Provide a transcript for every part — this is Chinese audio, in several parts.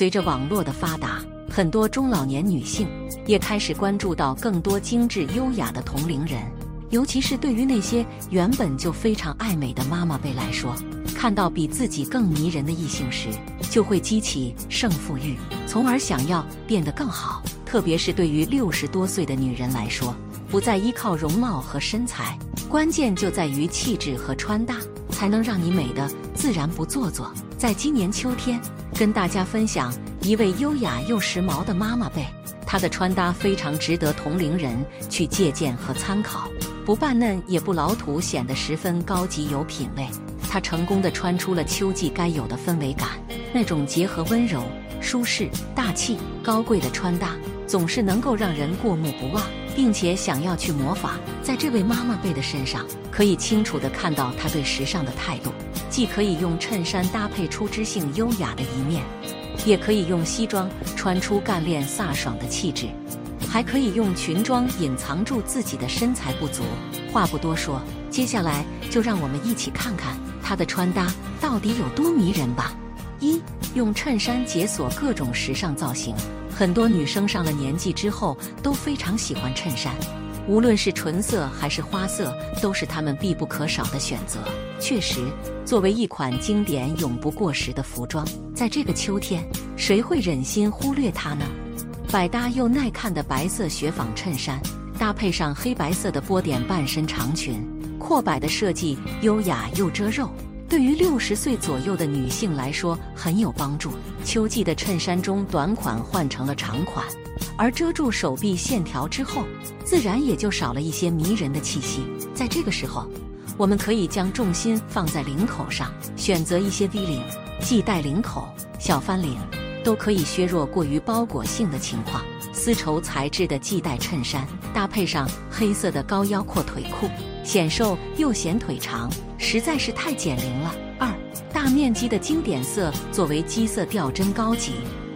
随着网络的发达，很多中老年女性也开始关注到更多精致优雅的同龄人。尤其是对于那些原本就非常爱美的妈妈辈来说，看到比自己更迷人的异性时，就会激起胜负欲，从而想要变得更好。特别是对于六十多岁的女人来说，不再依靠容貌和身材，关键就在于气质和穿搭，才能让你美的自然不做作。在今年秋天，跟大家分享一位优雅又时髦的妈妈辈，她的穿搭非常值得同龄人去借鉴和参考。不扮嫩也不老土，显得十分高级有品味。她成功的穿出了秋季该有的氛围感，那种结合温柔、舒适、大气、高贵的穿搭，总是能够让人过目不忘，并且想要去模仿。在这位妈妈辈的身上，可以清楚地看到她对时尚的态度，既可以用衬衫搭配出知性优雅的一面，也可以用西装穿出干练飒爽的气质。还可以用裙装隐藏住自己的身材不足。话不多说，接下来就让我们一起看看她的穿搭到底有多迷人吧。一，用衬衫解锁各种时尚造型。很多女生上了年纪之后都非常喜欢衬衫，无论是纯色还是花色，都是她们必不可少的选择。确实，作为一款经典永不过时的服装，在这个秋天，谁会忍心忽略它呢？百搭又耐看的白色雪纺衬衫，搭配上黑白色的波点半身长裙，阔摆的设计优雅又遮肉，对于六十岁左右的女性来说很有帮助。秋季的衬衫中，短款换成了长款，而遮住手臂线条之后，自然也就少了一些迷人的气息。在这个时候，我们可以将重心放在领口上，选择一些 V 领、系带领口、小翻领。都可以削弱过于包裹性的情况。丝绸材质的系带衬衫搭配上黑色的高腰阔腿裤，显瘦又显腿长，实在是太减龄了。二大面积的经典色作为基色调真高级。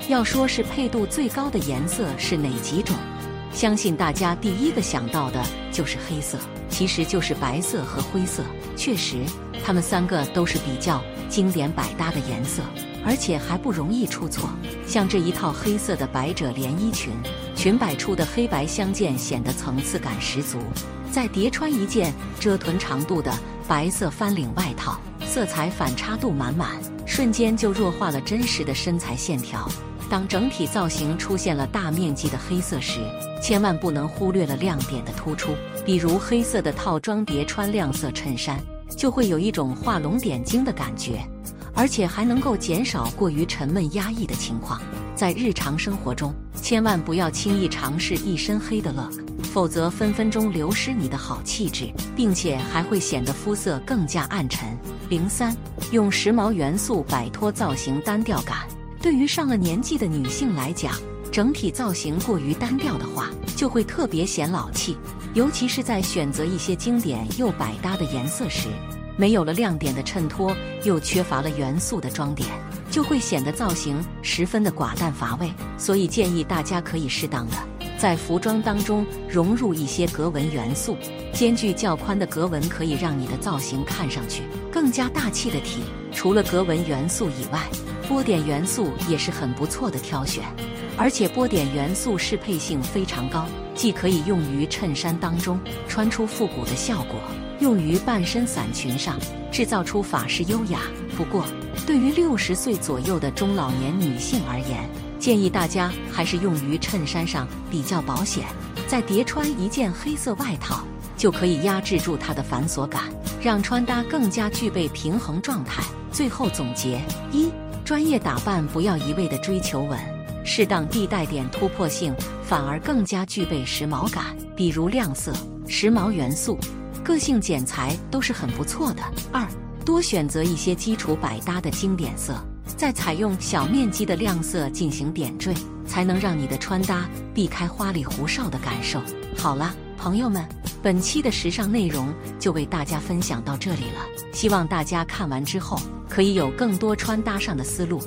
要说是配度最高的颜色是哪几种？相信大家第一个想到的就是黑色，其实就是白色和灰色。确实，它们三个都是比较经典百搭的颜色。而且还不容易出错，像这一套黑色的百褶连衣裙，裙摆处的黑白相间显得层次感十足。再叠穿一件遮臀长度的白色翻领外套，色彩反差度满满，瞬间就弱化了真实的身材线条。当整体造型出现了大面积的黑色时，千万不能忽略了亮点的突出，比如黑色的套装叠穿亮色衬衫，就会有一种画龙点睛的感觉。而且还能够减少过于沉闷压抑的情况。在日常生活中，千万不要轻易尝试一身黑的 look，否则分分钟流失你的好气质，并且还会显得肤色更加暗沉。零三，用时髦元素摆脱造型单调感。对于上了年纪的女性来讲，整体造型过于单调的话，就会特别显老气，尤其是在选择一些经典又百搭的颜色时。没有了亮点的衬托，又缺乏了元素的装点，就会显得造型十分的寡淡乏味。所以建议大家可以适当的在服装当中融入一些格纹元素，间距较宽的格纹可以让你的造型看上去更加大气的体。除了格纹元素以外，波点元素也是很不错的挑选，而且波点元素适配性非常高，既可以用于衬衫当中穿出复古的效果。用于半身伞裙上，制造出法式优雅。不过，对于六十岁左右的中老年女性而言，建议大家还是用于衬衫上比较保险。再叠穿一件黑色外套，就可以压制住它的繁琐感，让穿搭更加具备平衡状态。最后总结：一、专业打扮不要一味的追求稳，适当地带点突破性，反而更加具备时髦感。比如亮色、时髦元素。个性剪裁都是很不错的。二，多选择一些基础百搭的经典色，再采用小面积的亮色进行点缀，才能让你的穿搭避开花里胡哨的感受。好了，朋友们，本期的时尚内容就为大家分享到这里了。希望大家看完之后可以有更多穿搭上的思路。